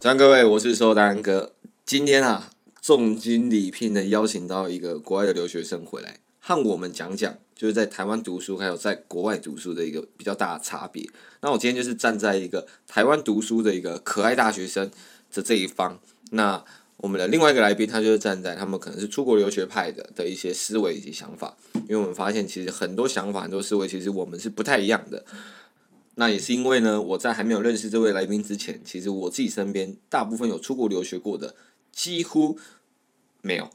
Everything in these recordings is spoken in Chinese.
张各位，我是收单哥。今天啊，重金礼聘的邀请到一个国外的留学生回来，和我们讲讲，就是在台湾读书还有在国外读书的一个比较大的差别。那我今天就是站在一个台湾读书的一个可爱大学生的这一方。那我们的另外一个来宾，他就是站在他们可能是出国留学派的的一些思维以及想法。因为我们发现，其实很多想法、很多思维，其实我们是不太一样的。那也是因为呢，我在还没有认识这位来宾之前，其实我自己身边大部分有出国留学过的几乎没有，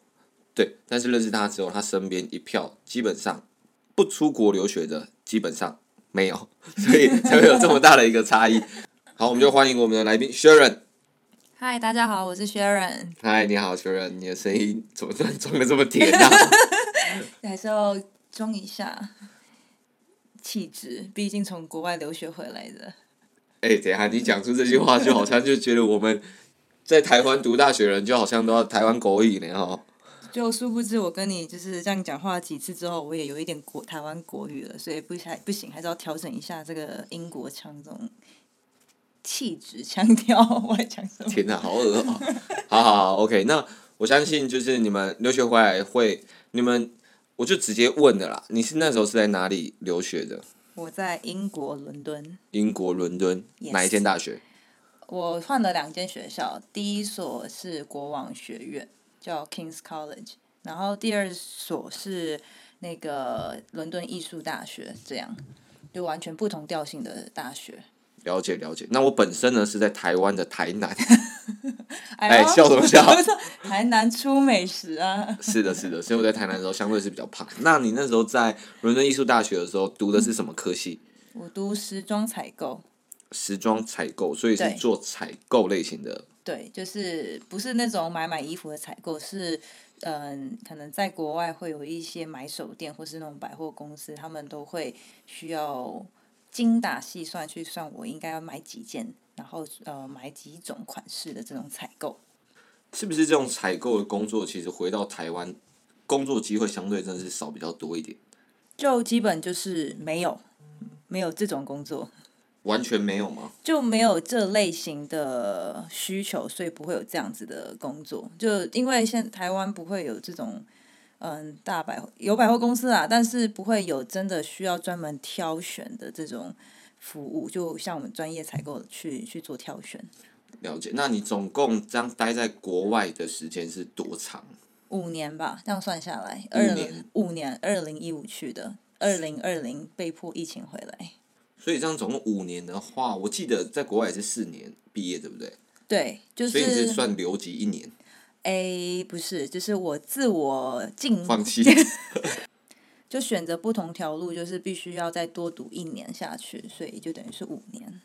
对。但是认识他之后，他身边一票基本上不出国留学的基本上没有，所以 才会有这么大的一个差异。好，我们就欢迎我们的来宾 Sharon。嗨，大家好，我是 Sharon。嗨，你好，Sharon，你的声音怎么突然装的这么甜啊？还是要装一下。气质，毕竟从国外留学回来的。哎、欸，等下你讲出这句话，就好像就觉得我们在台湾读大学人，就好像都要台湾国语呢哈。就殊不知，我跟你就是这样讲话几次之后，我也有一点国台湾国语了，所以不还不行，还是要调整一下这个英国腔这种气质腔调。我还讲什么？天哪，好恶啊！好好好，OK，那我相信就是你们留学回来会你们。我就直接问的啦，你是那时候是在哪里留学的？我在英国伦敦。英国伦敦，Yes. 哪一间大学？我换了两间学校，第一所是国王学院，叫 King's College，然后第二所是那个伦敦艺术大学，这样就完全不同调性的大学。了解了解，那我本身呢是在台湾的台南。哎，笑什么笑？台南出美食啊！是的，是的，所以我在台南的时候相对是比较胖。那你那时候在伦敦艺术大学的时候读的是什么科系？我读时装采购。时装采购，所以是做采购类型的。对，就是不是那种买买衣服的采购，是嗯，可能在国外会有一些买手店或是那种百货公司，他们都会需要精打细算去算我应该要买几件。然后呃，买几种款式的这种采购，是不是这种采购的工作？其实回到台湾，工作机会相对真的是少比较多一点。就基本就是没有，没有这种工作。完全没有吗？就没有这类型的需求，所以不会有这样子的工作。就因为现在台湾不会有这种嗯大百货，有百货公司啊，但是不会有真的需要专门挑选的这种。服务就像我们专业采购去去做挑选。了解，那你总共这样待在国外的时间是多长？五年吧，这样算下来，二零五年，二零一五去的，二零二零被迫疫情回来。所以这样总共五年的话，我记得在国外也是四年毕业，对不对？对，就是。所以你是算留级一年？哎，不是，就是我自我进放弃。就选择不同条路，就是必须要再多读一年下去，所以就等于是五年。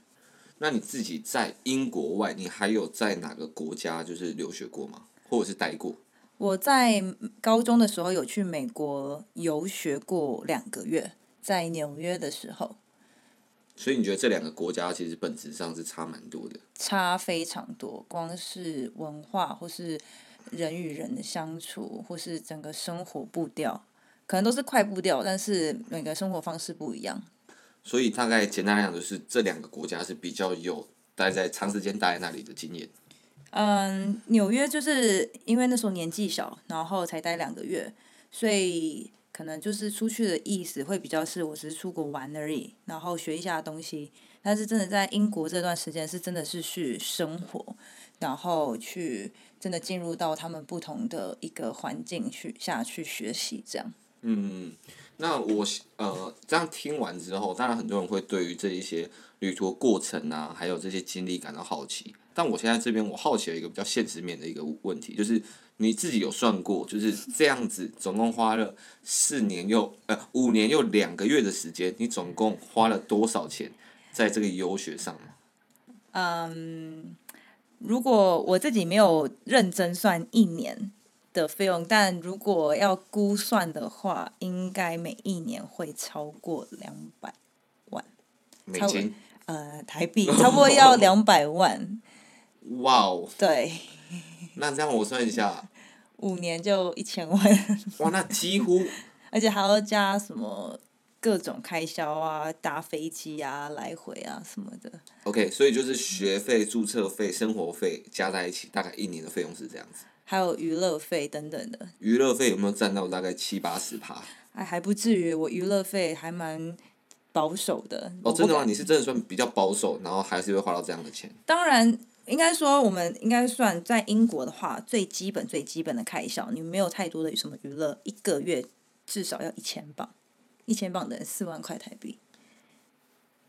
那你自己在英国外，你还有在哪个国家就是留学过吗？或者是待过？我在高中的时候有去美国游学过两个月，在纽约的时候。所以你觉得这两个国家其实本质上是差蛮多的？差非常多，光是文化，或是人与人的相处，或是整个生活步调。可能都是快步调，但是每个生活方式不一样。所以大概简单来讲，就是这两个国家是比较有待在长时间待在那里的经验。嗯，纽约就是因为那时候年纪小，然后才待两个月，所以可能就是出去的意思会比较是我只是出国玩而已，然后学一下东西。但是真的在英国这段时间是真的是去生活，然后去真的进入到他们不同的一个环境去下去学习这样。嗯，那我呃这样听完之后，当然很多人会对于这一些旅途过程啊，还有这些经历感到好奇。但我现在这边我好奇了一个比较现实面的一个问题，就是你自己有算过，就是这样子总共花了四年又呃五年又两个月的时间，你总共花了多少钱在这个游学上吗？嗯，如果我自己没有认真算一年的费用，但如果要估算的话，应该每一年会超过两百万。美金？呃，台币差不多要两百万。哇哦！对。那这样我算一下。五年就一千万。哇，那几乎。而且还要加什么各种开销啊，搭飞机啊，来回啊什么的。OK，所以就是学费、注册费、生活费加在一起，大概一年的费用是这样子。还有娱乐费等等的。娱乐费有没有占到大概七八十趴？哎还不至于，我娱乐费还蛮保守的。哦，真的吗？你是真的算比较保守，然后还是会花到这样的钱？当然。应该说，我们应该算在英国的话，最基本、最基本的开销，你没有太多的什么娱乐，一个月至少要一千镑，一千镑等于四万块台币。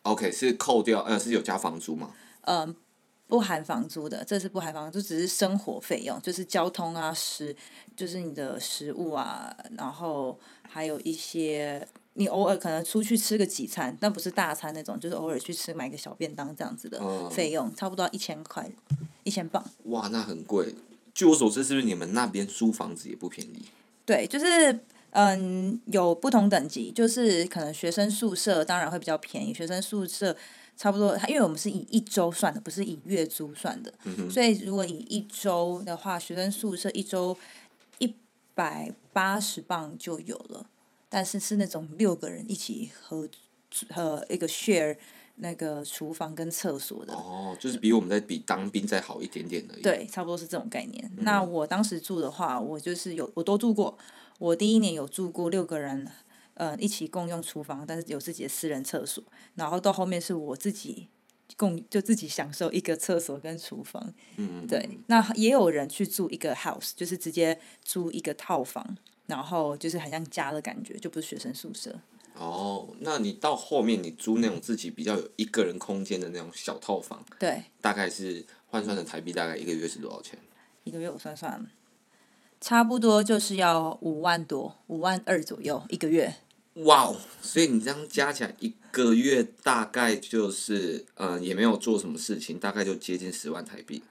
OK，是扣掉，呃，是有加房租吗？嗯，不含房租的，这是不含房租，只是生活费用，就是交通啊，食，就是你的食物啊，然后还有一些。你偶尔可能出去吃个几餐，但不是大餐那种，就是偶尔去吃买个小便当这样子的费用，嗯、差不多一千块，一千磅。哇，那很贵。据我所知，是不是你们那边租房子也不便宜？对，就是嗯，有不同等级，就是可能学生宿舍当然会比较便宜，学生宿舍差不多，因为我们是以一周算的，不是以月租算的，嗯、所以如果以一周的话，学生宿舍一周一百八十磅就有了。但是是那种六个人一起合和一个 share 那个厨房跟厕所的。哦，就是比我们在比当兵再好一点点而已。对，差不多是这种概念。嗯、那我当时住的话，我就是有我都住过。我第一年有住过六个人，呃，一起共用厨房，但是有自己的私人厕所。然后到后面是我自己共就自己享受一个厕所跟厨房。嗯。对，那也有人去住一个 house，就是直接租一个套房。然后就是很像家的感觉，就不是学生宿舍。哦，那你到后面你租那种自己比较有一个人空间的那种小套房，对，大概是换算成台币大概一个月是多少钱？一个月我算算，差不多就是要五万多，五万二左右一个月。哇哦！所以你这样加起来一个月大概就是，嗯、呃，也没有做什么事情，大概就接近十万台币。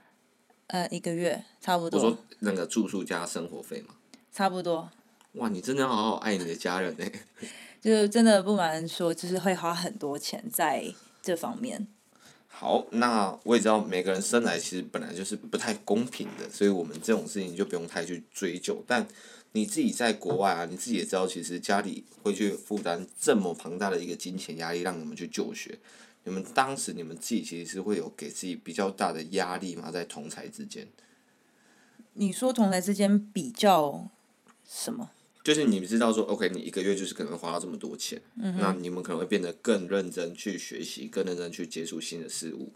呃，一个月差不多。我说那个住宿加生活费嘛。差不多。哇，你真的好好爱你的家人呢！就是真的不瞒说，就是会花很多钱在这方面。好，那我也知道每个人生来其实本来就是不太公平的，所以我们这种事情就不用太去追究。但你自己在国外啊，你自己也知道，其实家里会去负担这么庞大的一个金钱压力，让你们去就学。你们当时你们自己其实是会有给自己比较大的压力吗？在同才之间？你说同才之间比较什么？就是你们知道说，OK，你一个月就是可能花到这么多钱，嗯、那你们可能会变得更认真去学习，更认真去接触新的事物。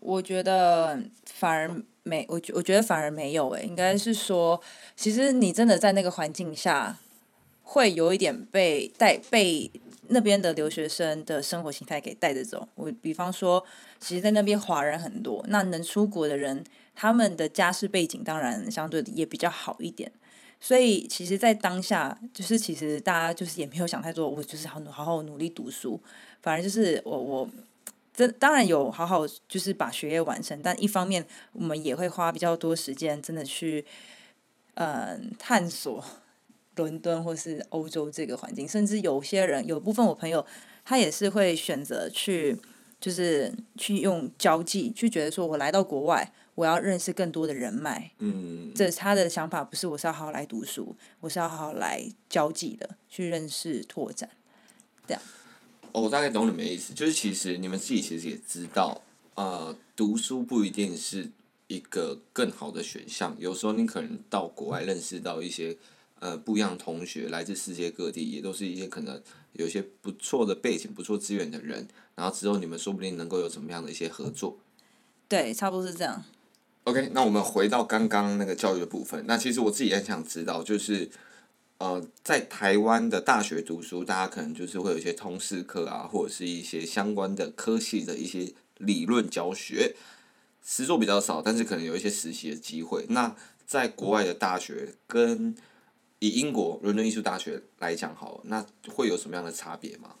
我觉得反而没，我觉我觉得反而没有诶，应该是说，其实你真的在那个环境下，会有一点被带被那边的留学生的生活形态给带着走。我比方说，其实，在那边华人很多，那能出国的人，他们的家世背景当然相对也比较好一点。所以，其实，在当下，就是其实大家就是也没有想太多，我就是好好好努力读书，反而就是我我，这当然有好好就是把学业完成，但一方面我们也会花比较多时间，真的去，嗯，探索 伦敦或是欧洲这个环境，甚至有些人有部分我朋友，他也是会选择去，就是去用交际，去觉得说我来到国外。我要认识更多的人脉，嗯，这他的想法不是我是要好好来读书，我是要好好来交际的，去认识拓展，这样。哦，我大概懂你们的意思，就是其实你们自己其实也知道，呃，读书不一定是一个更好的选项，有时候你可能到国外认识到一些呃不一样的同学，来自世界各地，也都是一些可能有一些不错的背景、不错资源的人，然后之后你们说不定能够有什么样的一些合作。对，差不多是这样。OK，那我们回到刚刚那个教育的部分。那其实我自己也想知道，就是呃，在台湾的大学读书，大家可能就是会有一些通识课啊，或者是一些相关的科系的一些理论教学，实作比较少，但是可能有一些实习的机会。那在国外的大学跟以英国伦敦艺术大学来讲，好，那会有什么样的差别吗？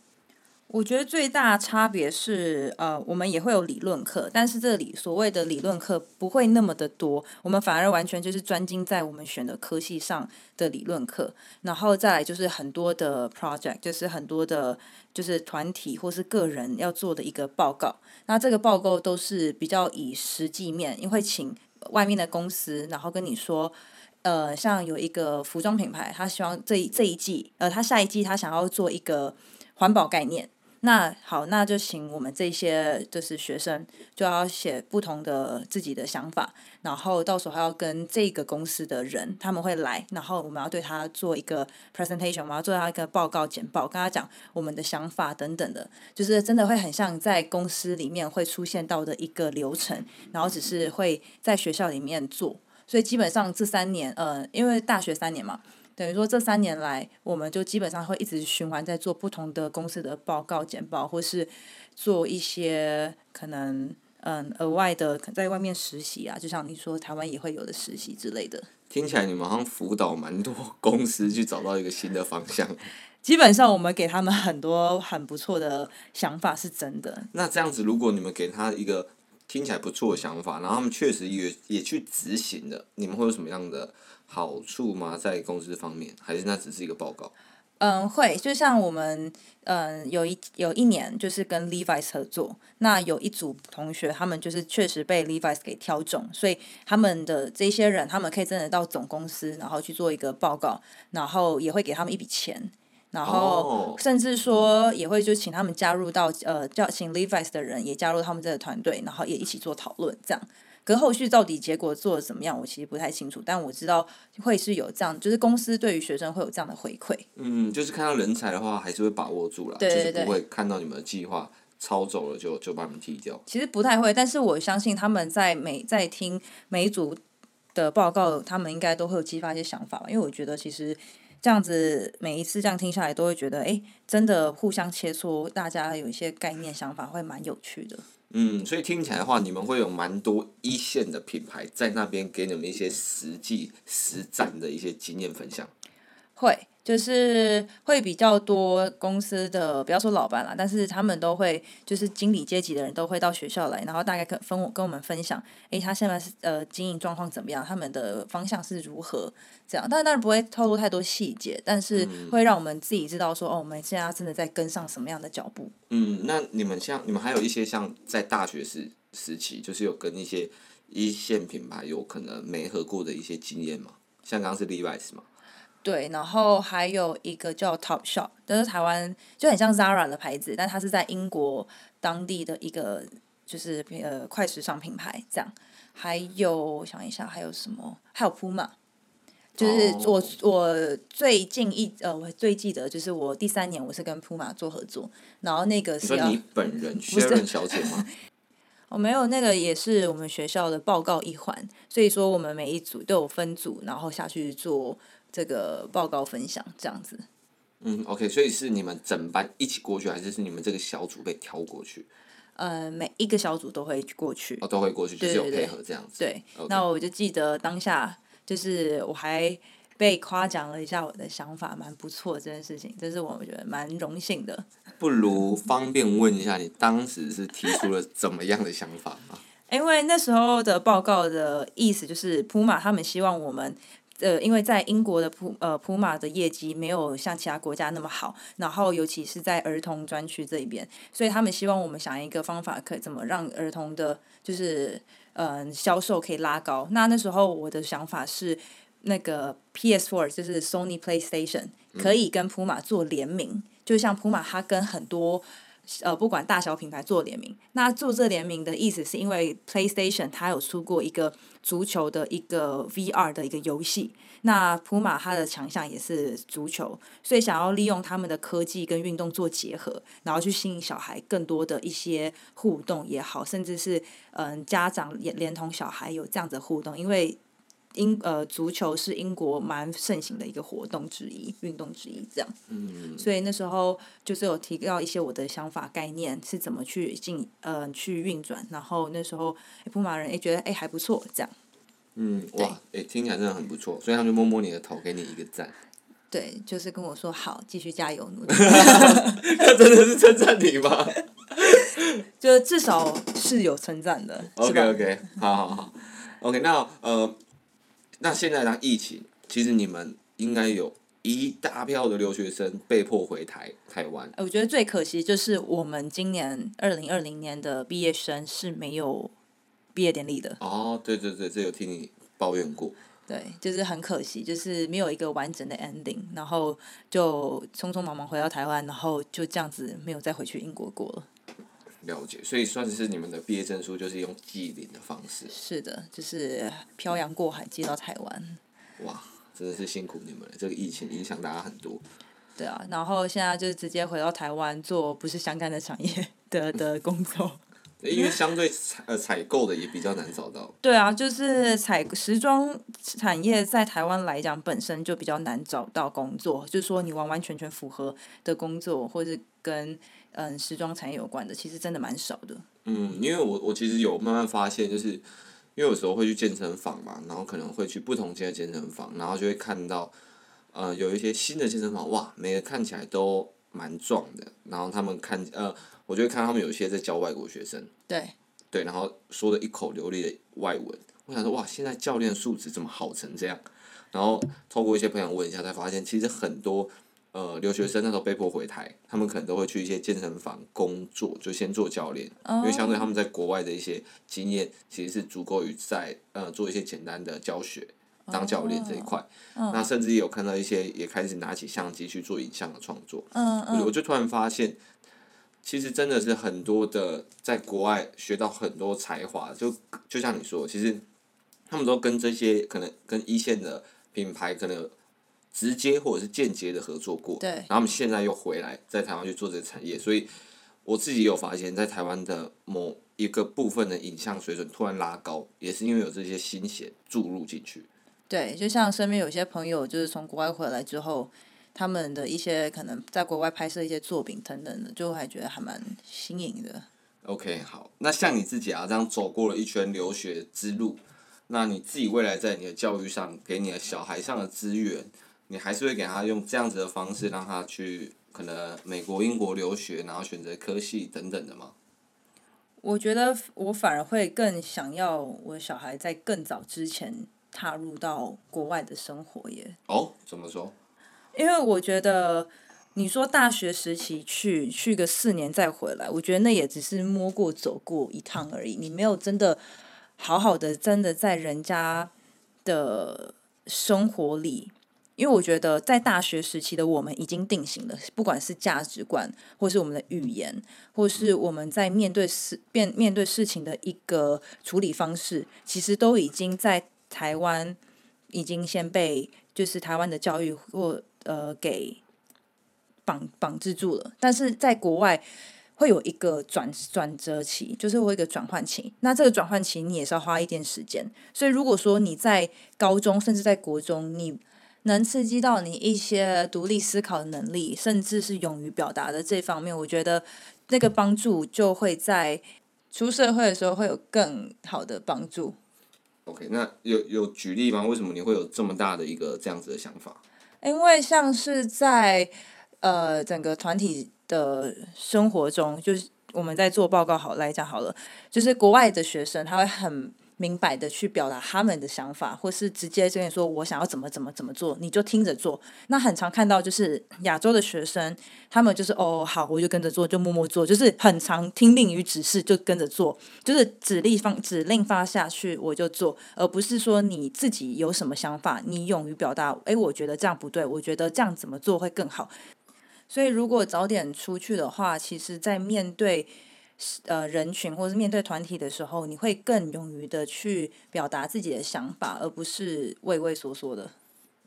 我觉得最大差别是，呃，我们也会有理论课，但是这里所谓的理论课不会那么的多，我们反而完全就是专精在我们选的科系上的理论课，然后再来就是很多的 project，就是很多的，就是团体或是个人要做的一个报告，那这个报告都是比较以实际面，因为请外面的公司，然后跟你说，呃，像有一个服装品牌，他希望这一这一季，呃，他下一季他想要做一个环保概念。那好，那就请我们这些就是学生就要写不同的自己的想法，然后到时候还要跟这个公司的人他们会来，然后我们要对他做一个 presentation，我们要做他一个报告简报，跟他讲我们的想法等等的，就是真的会很像在公司里面会出现到的一个流程，然后只是会在学校里面做，所以基本上这三年，呃，因为大学三年嘛。等于说，这三年来，我们就基本上会一直循环在做不同的公司的报告简报，或是做一些可能嗯额外的在外面实习啊，就像你说台湾也会有的实习之类的。听起来你们好像辅导蛮多公司去找到一个新的方向。基本上我们给他们很多很不错的想法，是真的。那这样子，如果你们给他一个听起来不错的想法，然后他们确实也也去执行的，你们会有什么样的？好处吗？在公司方面，还是那只是一个报告？嗯，会，就像我们嗯有一有一年就是跟 Levi's 合作，那有一组同学他们就是确实被 Levi's 给挑中，所以他们的这些人他们可以真的到总公司，然后去做一个报告，然后也会给他们一笔钱，然后甚至说也会就请他们加入到呃叫请 Levi's 的人也加入他们这个团队，然后也一起做讨论这样。可后续到底结果做的怎么样，我其实不太清楚。但我知道会是有这样，就是公司对于学生会有这样的回馈。嗯，就是看到人才的话，还是会把握住了，就是不会看到你们的计划抄走了就就把你们踢掉。其实不太会，但是我相信他们在每在听每一组的报告，他们应该都会有激发一些想法吧。因为我觉得其实这样子每一次这样听下来，都会觉得哎，真的互相切磋，大家有一些概念想法，会蛮有趣的。嗯，所以听起来的话，你们会有蛮多一线的品牌在那边给你们一些实际实战的一些经验分享。会。就是会比较多公司的，不要说老板啦，但是他们都会，就是经理阶级的人都会到学校来，然后大概跟分我跟我们分享，诶，他现在是呃经营状况怎么样，他们的方向是如何这样，但当然不会透露太多细节，但是会让我们自己知道说，哦，我们现在真的在跟上什么样的脚步。嗯，那你们像你们还有一些像在大学时时期，就是有跟一些一线品牌有可能没合过的一些经验吗？像刚刚是 Levi's 嘛？对，然后还有一个叫 Topshop，但是台湾就很像 Zara 的牌子，但它是在英国当地的一个就是呃快时尚品牌这样。还有我想一下还有什么？还有 Puma，就是我、oh. 我最近一呃我最记得就是我第三年我是跟 Puma 做合作，然后那个是要你本人 Sharon 小姐吗？我 没有，那个也是我们学校的报告一环，所以说我们每一组都有分组，然后下去做。这个报告分享这样子，嗯，OK，所以是你们整班一起过去，还是是你们这个小组被挑过去？呃，每一个小组都会过去，哦，都会过去，就是有配合这样子。对，那我就记得当下，就是我还被夸奖了一下我的想法，蛮不错这件事情，这是我觉得蛮荣幸的。不如方便问一下，你当时是提出了怎么样的想法吗？因为那时候的报告的意思就是，Puma 他们希望我们。呃，因为在英国的普呃普马的业绩没有像其他国家那么好，然后尤其是在儿童专区这一边，所以他们希望我们想一个方法，可以怎么让儿童的，就是嗯、呃、销售可以拉高。那那时候我的想法是，那个 PS4 就是 Sony PlayStation 可以跟普马做联名，嗯、就像普马它跟很多。呃，不管大小品牌做联名，那做这联名的意思是因为 PlayStation 它有出过一个足球的一个 VR 的一个游戏，那普马它的强项也是足球，所以想要利用他们的科技跟运动做结合，然后去吸引小孩更多的一些互动也好，甚至是嗯、家长也连同小孩有这样子的互动，因为。英呃，足球是英国蛮盛行的一个活动之一，运动之一，这样。嗯。所以那时候就是有提到一些我的想法概念是怎么去进呃去运转，然后那时候普马人也觉得哎还不错这样。嗯，哇，哎听起来真的很不错，所以他们就摸摸你的头，给你一个赞。对，就是跟我说好，继续加油努力。他真的是称赞你吗？就至少是有称赞的。OK OK，好好好，OK，那呃，那现在呢疫情，其实你们应该有一大票的留学生被迫回台台湾。我觉得最可惜就是我们今年二零二零年的毕业生是没有毕业典礼的。哦，对对对，这有听你抱怨过。对，就是很可惜，就是没有一个完整的 ending，然后就匆匆忙忙回到台湾，然后就这样子没有再回去英国过了。了解，所以算是你们的毕业证书，就是用寄领的方式。是的，就是漂洋过海寄到台湾。哇，真的是辛苦你们了，这个疫情影响大家很多。对啊，然后现在就直接回到台湾做不是相干的产业的的工作。因为相对采呃采购的也比较难找到。对啊，就是采时装产业在台湾来讲本身就比较难找到工作，就是说你完完全全符合的工作，或是跟嗯时装产业有关的，其实真的蛮少的。嗯，因为我我其实有慢慢发现，就是因为有时候会去健身房嘛，然后可能会去不同间的健身房，然后就会看到呃有一些新的健身房，哇，每个看起来都蛮壮的，然后他们看呃。我就会看他们有些在教外国学生，对，对，然后说的一口流利的外文。我想说，哇，现在教练素质怎么好成这样？然后透过一些朋友问一下，才发现其实很多呃留学生那时候被迫回台，他们可能都会去一些健身房工作，就先做教练，哦、因为相对他们在国外的一些经验，其实是足够于在呃做一些简单的教学当教练这一块。哦、那甚至有看到一些也开始拿起相机去做影像的创作。嗯嗯，我就突然发现。其实真的是很多的，在国外学到很多才华，就就像你说，其实他们都跟这些可能跟一线的品牌可能直接或者是间接的合作过，对，然后他们现在又回来在台湾去做这个产业，所以我自己有发现，在台湾的某一个部分的影像水准突然拉高，也是因为有这些新血注入进去。对，就像身边有些朋友，就是从国外回来之后。他们的一些可能在国外拍摄一些作品等等的，就还觉得还蛮新颖的。OK，好，那像你自己啊，这样走过了一圈留学之路，那你自己未来在你的教育上，给你的小孩上的资源，你还是会给他用这样子的方式，让他去可能美国、英国留学，然后选择科系等等的吗？我觉得我反而会更想要我的小孩在更早之前踏入到国外的生活耶。哦，怎么说？因为我觉得，你说大学时期去去个四年再回来，我觉得那也只是摸过走过一趟而已。你没有真的好好的真的在人家的生活里，因为我觉得在大学时期的我们已经定型了，不管是价值观，或是我们的语言，或是我们在面对事面面对事情的一个处理方式，其实都已经在台湾已经先被就是台湾的教育或呃，给绑绑制住了，但是在国外会有一个转转折期，就是会一个转换期。那这个转换期你也是要花一点时间。所以如果说你在高中甚至在国中，你能刺激到你一些独立思考的能力，甚至是勇于表达的这方面，我觉得那个帮助就会在出社会的时候会有更好的帮助。OK，那有有举例吗？为什么你会有这么大的一个这样子的想法？因为像是在呃整个团体的生活中，就是我们在做报告好来讲好了，就是国外的学生他会很明白的去表达他们的想法，或是直接跟你说我想要怎么怎么怎么做，你就听着做。那很常看到就是亚洲的学生，他们就是哦好，我就跟着做，就默默做，就是很常听令于指示就跟着做，就是指令放指令发下去我就做，而不是说你自己有什么想法，你勇于表达。诶，我觉得这样不对，我觉得这样怎么做会更好。所以如果早点出去的话，其实在面对。呃，人群或是面对团体的时候，你会更勇于的去表达自己的想法，而不是畏畏缩缩的。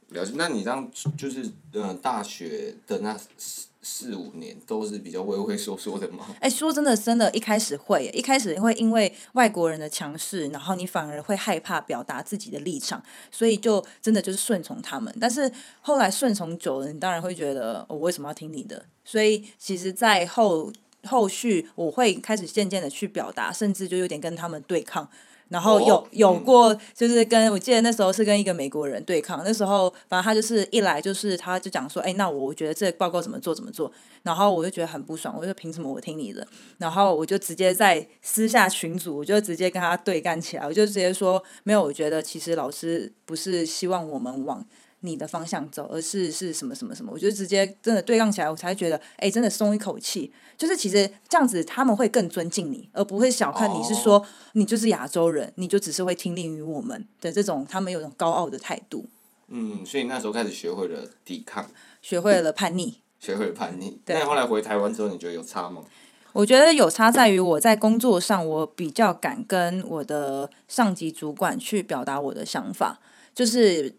了解，那你这样就是呃，大学的那四四五年都是比较畏畏缩缩的吗？哎，说真的，真的，一开始会，一开始会因为外国人的强势，然后你反而会害怕表达自己的立场，所以就真的就是顺从他们。但是后来顺从久了，你当然会觉得，我为什么要听你的？所以其实，在后。后续我会开始渐渐的去表达，甚至就有点跟他们对抗，然后有、哦、有过，就是跟我记得那时候是跟一个美国人对抗。那时候反正他就是一来就是他就讲说，哎，那我我觉得这个报告怎么做怎么做。然后我就觉得很不爽，我就凭什么我听你的？然后我就直接在私下群组，我就直接跟他对干起来。我就直接说，没有，我觉得其实老师不是希望我们往你的方向走，而是是什么什么什么。我觉得直接真的对抗起来，我才觉得，哎，真的松一口气。就是其实这样子，他们会更尊敬你，而不会小看你是说、oh. 你就是亚洲人，你就只是会听令于我们的这种，他们有种高傲的态度。嗯，所以那时候开始学会了抵抗，学会了叛逆，学会了叛逆。对。那后来回台湾之后，你觉得有差吗？我觉得有差在于我在工作上，我比较敢跟我的上级主管去表达我的想法，就是。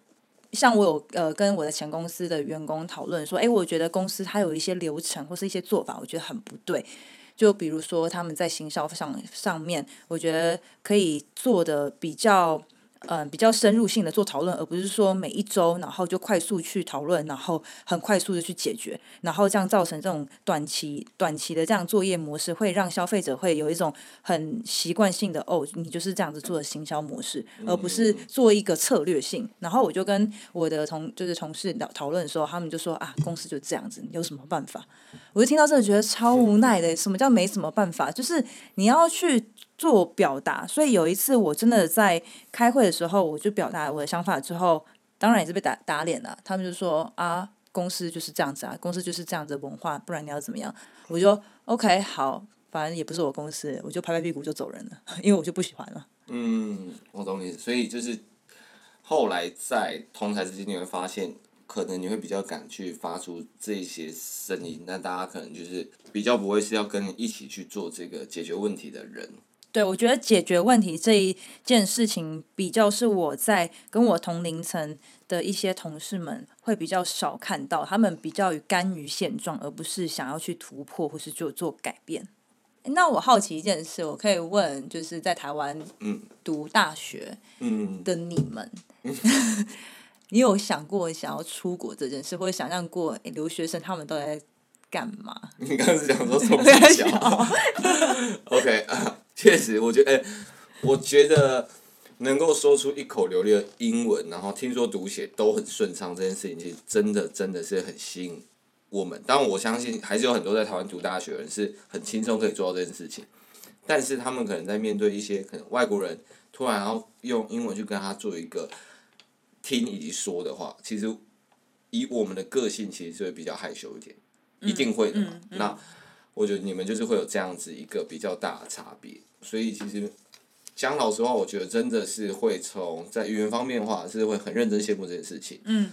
像我有呃跟我的前公司的员工讨论说，哎，我觉得公司它有一些流程或是一些做法，我觉得很不对。就比如说他们在行销上上面，我觉得可以做的比较。嗯、呃，比较深入性的做讨论，而不是说每一周然后就快速去讨论，然后很快速的去解决，然后这样造成这种短期短期的这样作业模式，会让消费者会有一种很习惯性的哦，你就是这样子做的行销模式，而不是做一个策略性。然后我就跟我的同就是同事讨讨论的时候，他们就说啊，公司就这样子，你有什么办法？我就听到这个觉得超无奈的。什么叫没什么办法？就是你要去。做表达，所以有一次我真的在开会的时候，我就表达我的想法之后，当然也是被打打脸了。他们就说啊，公司就是这样子啊，公司就是这样子的文化，不然你要怎么样？我就 OK 好，反正也不是我公司，我就拍拍屁股就走人了，因为我就不喜欢了。嗯，我懂你，所以就是后来在同台之间，你会发现。可能你会比较敢去发出这些声音，但大家可能就是比较不会是要跟你一起去做这个解决问题的人。对，我觉得解决问题这一件事情，比较是我在跟我同龄层的一些同事们会比较少看到，他们比较于甘于现状，而不是想要去突破或是做做改变。那我好奇一件事，我可以问，就是在台湾读大学的你们。嗯 嗯你有想过想要出国这件事，或者想象过留学生他们都在干嘛？你刚刚是讲说从小，OK 啊，确实，我觉得，欸，我觉得能够说出一口流利的英文，然后听说读写都很顺畅，这件事情其实真的真的是很吸引我们。当然，我相信还是有很多在台湾读大学的人是很轻松可以做到这件事情，但是他们可能在面对一些可能外国人突然要用英文去跟他做一个。听以及说的话，其实以我们的个性，其实是会比较害羞一点，嗯、一定会的嘛。嗯嗯、那我觉得你们就是会有这样子一个比较大的差别，所以其实讲老实话，我觉得真的是会从在语言方面的话，是会很认真羡慕这件事情。嗯、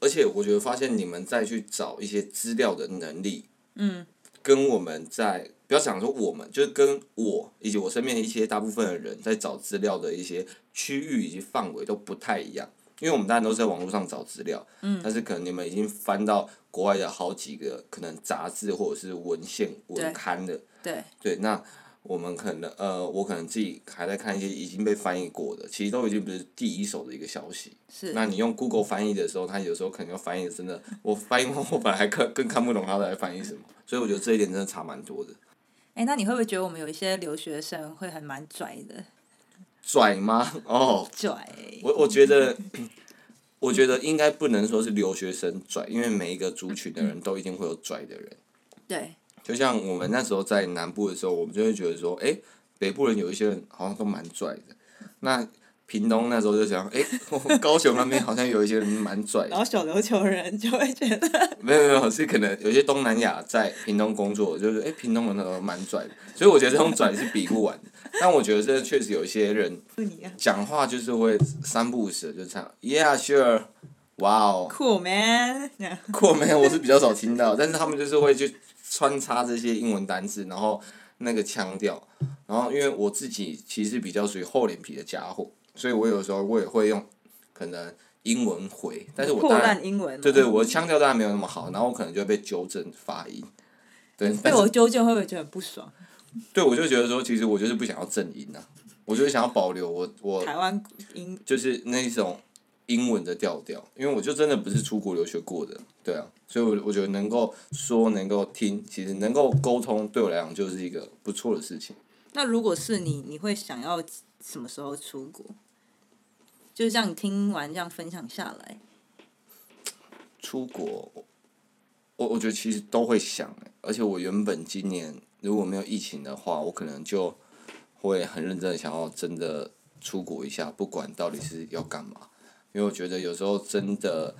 而且我觉得发现你们再去找一些资料的能力，嗯、跟我们在不要想说我们，就是跟我以及我身边的一些大部分的人在找资料的一些区域以及范围都不太一样。因为我们大家都是在网络上找资料，嗯、但是可能你们已经翻到国外的好几个可能杂志或者是文献文刊的，对，对，那我们可能呃，我可能自己还在看一些已经被翻译过的，其实都已经不是第一手的一个消息。是。那你用 Google 翻译的时候，它有时候可能要翻译的真的，我翻译完我本来还看更看不懂它在翻译什么，所以我觉得这一点真的差蛮多的。哎，那你会不会觉得我们有一些留学生会还蛮拽的？拽吗？哦，拽。我我觉得，我觉得应该不能说是留学生拽，因为每一个族群的人都一定会有拽的人。对。就像我们那时候在南部的时候，我们就会觉得说，哎，北部人有一些人好像都蛮拽的。那屏东那时候就想，哎，高雄那边好像有一些人蛮拽的。然后小琉球人就会觉得。没有没有，是可能有些东南亚在屏东工作，就是哎，屏东人那时候蛮拽的。所以我觉得这种拽是比不完的。但我觉得这确实有一些人讲话就是会三不五时就这样，Yeah, sure, wow, cool man, cool man，我是比较少听到，但是他们就是会去穿插这些英文单词，然后那个腔调，然后因为我自己其实比较属于厚脸皮的家伙，所以我有时候我也会用可能英文回，但是我当然对对，我的腔调当然没有那么好，然后我可能就会被纠正发音，对，被我纠正会不会觉得很不爽？对，我就觉得说，其实我就是不想要正音呐、啊，我就是想要保留我我台湾音，就是那种英文的调调，因为我就真的不是出国留学过的，对啊，所以我我觉得能够说能够听，其实能够沟通，对我来讲就是一个不错的事情。那如果是你，你会想要什么时候出国？就是像你听完这样分享下来，出国，我我觉得其实都会想，而且我原本今年如果没有疫情的话，我可能就会很认真的想要真的出国一下，不管到底是要干嘛，因为我觉得有时候真的，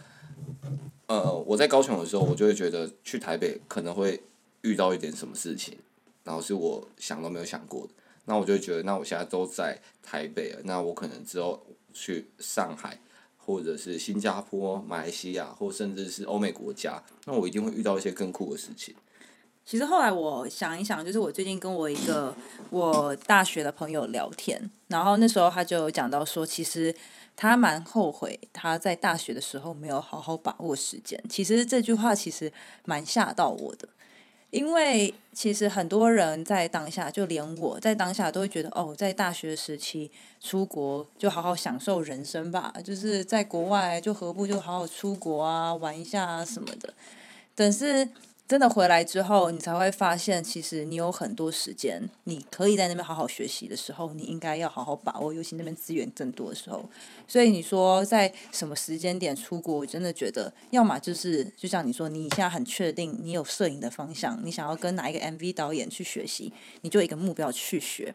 呃，我在高雄的时候，我就会觉得去台北可能会遇到一点什么事情，然后是我想都没有想过的，那我就觉得，那我现在都在台北了，那我可能之后去上海，或者是新加坡、马来西亚，或甚至是欧美国家，那我一定会遇到一些更酷的事情。其实后来我想一想，就是我最近跟我一个我大学的朋友聊天，然后那时候他就讲到说，其实他蛮后悔他在大学的时候没有好好把握时间。其实这句话其实蛮吓到我的。因为其实很多人在当下，就连我在当下都会觉得，哦，在大学时期出国就好好享受人生吧，就是在国外就何不就好好出国啊，玩一下啊什么的，但是。真的回来之后，你才会发现，其实你有很多时间，你可以在那边好好学习的时候，你应该要好好把握，尤其那边资源更多的时候。所以你说在什么时间点出国，我真的觉得，要么就是就像你说，你现在很确定你有摄影的方向，你想要跟哪一个 MV 导演去学习，你就一个目标去学，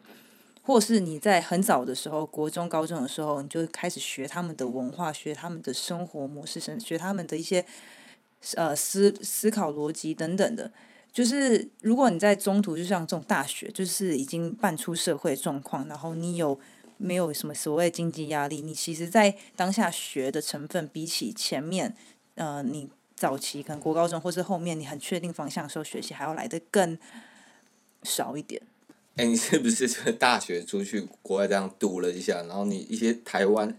或是你在很早的时候，国中、高中的时候，你就开始学他们的文化，学他们的生活模式，学他们的一些。呃，思思考逻辑等等的，就是如果你在中途，就像这种大学，就是已经半出社会状况，然后你有没有什么所谓经济压力？你其实，在当下学的成分，比起前面，呃，你早期可能国高中或是后面你很确定方向的时候学习，还要来得更少一点。哎、你是不是大学出去国外这样读了一下，然后你一些台湾？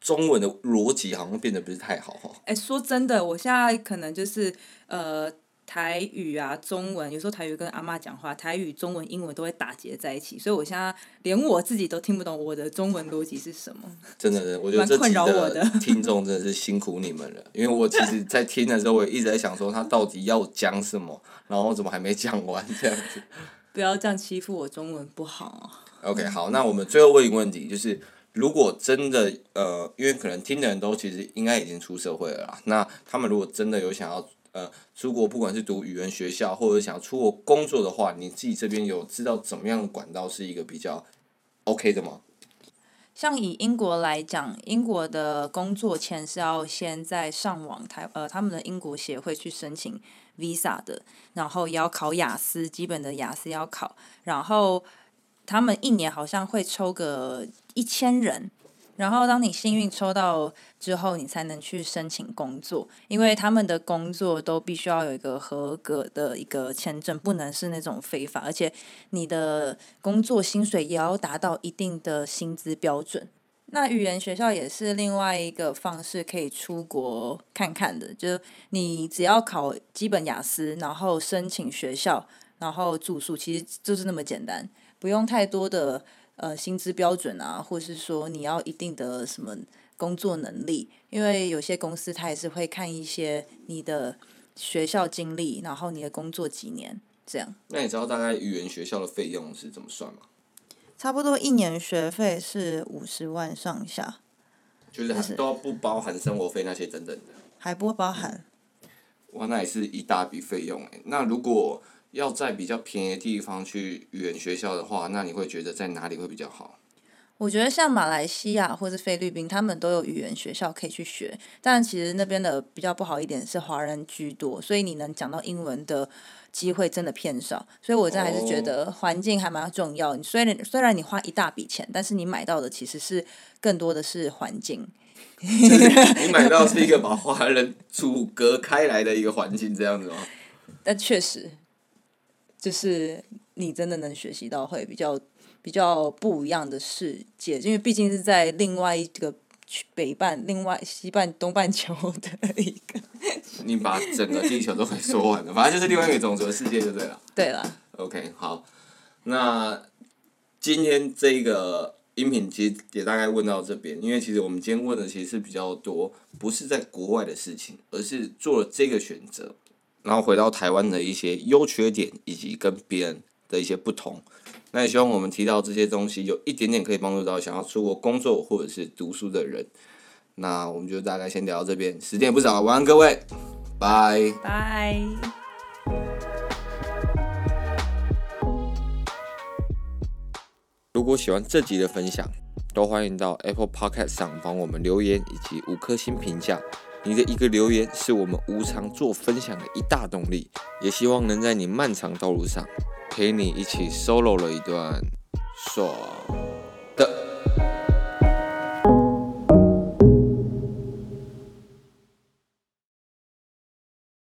中文的逻辑好像变得不是太好哈。哎，说真的，我现在可能就是呃台语啊，中文有时候台语跟阿妈讲话，台语、中文、英文都会打结在一起，所以我现在连我自己都听不懂我的中文逻辑是什么。真的，我觉得这几个听众真的是辛苦你们了，因为我其实，在听的时候，我也一直在想说他到底要讲什么，然后怎么还没讲完这样子。不要这样欺负我中文不好啊。OK，好，那我们最后问一个问题，就是。如果真的呃，因为可能听的人都其实应该已经出社会了啦，那他们如果真的有想要呃出国，不管是读语言学校或者想要出国工作的话，你自己这边有知道怎么样管道是一个比较 OK 的吗？像以英国来讲，英国的工作签是要先在上网台呃他们的英国协会去申请 visa 的，然后也要考雅思，基本的雅思要考，然后。他们一年好像会抽个一千人，然后当你幸运抽到之后，你才能去申请工作，因为他们的工作都必须要有一个合格的一个签证，不能是那种非法，而且你的工作薪水也要达到一定的薪资标准。那语言学校也是另外一个方式可以出国看看的，就是你只要考基本雅思，然后申请学校，然后住宿，其实就是那么简单。不用太多的呃薪资标准啊，或是说你要一定的什么工作能力，因为有些公司它也是会看一些你的学校经历，然后你的工作几年这样。那你知道大概语言学校的费用是怎么算吗？差不多一年学费是五十万上下，就是还都不包含生活费那些等等的，还不包含。哇，那也是一大笔费用哎。那如果要在比较便宜的地方去语言学校的话，那你会觉得在哪里会比较好？我觉得像马来西亚或是菲律宾，他们都有语言学校可以去学，但其实那边的比较不好一点是华人居多，所以你能讲到英文的机会真的偏少。所以我真还是觉得环境还蛮重要。虽然虽然你花一大笔钱，但是你买到的其实是更多的是环境。你买到是一个把华人阻隔开来的一个环境，这样子吗？但确实。就是你真的能学习到会比较比较不一样的世界，因为毕竟是在另外一个北半、另外西半、东半球的一个。你把整个地球都给说完了，反正就是另外一个种族的世界就对了。对了。OK，好，那今天这个音频其实也大概问到这边，因为其实我们今天问的其实是比较多，不是在国外的事情，而是做了这个选择。然后回到台湾的一些优缺点，以及跟别人的一些不同。那也希望我们提到这些东西有一点点可以帮助到想要出国工作或者是读书的人。那我们就大概先聊到这边，时间也不早，晚安各位，拜拜。如果喜欢这集的分享，都欢迎到 Apple Podcast 上帮我们留言以及五颗星评价。你的一个留言是我们无偿做分享的一大动力，也希望能在你漫长道路上陪你一起 solo 了一段爽的。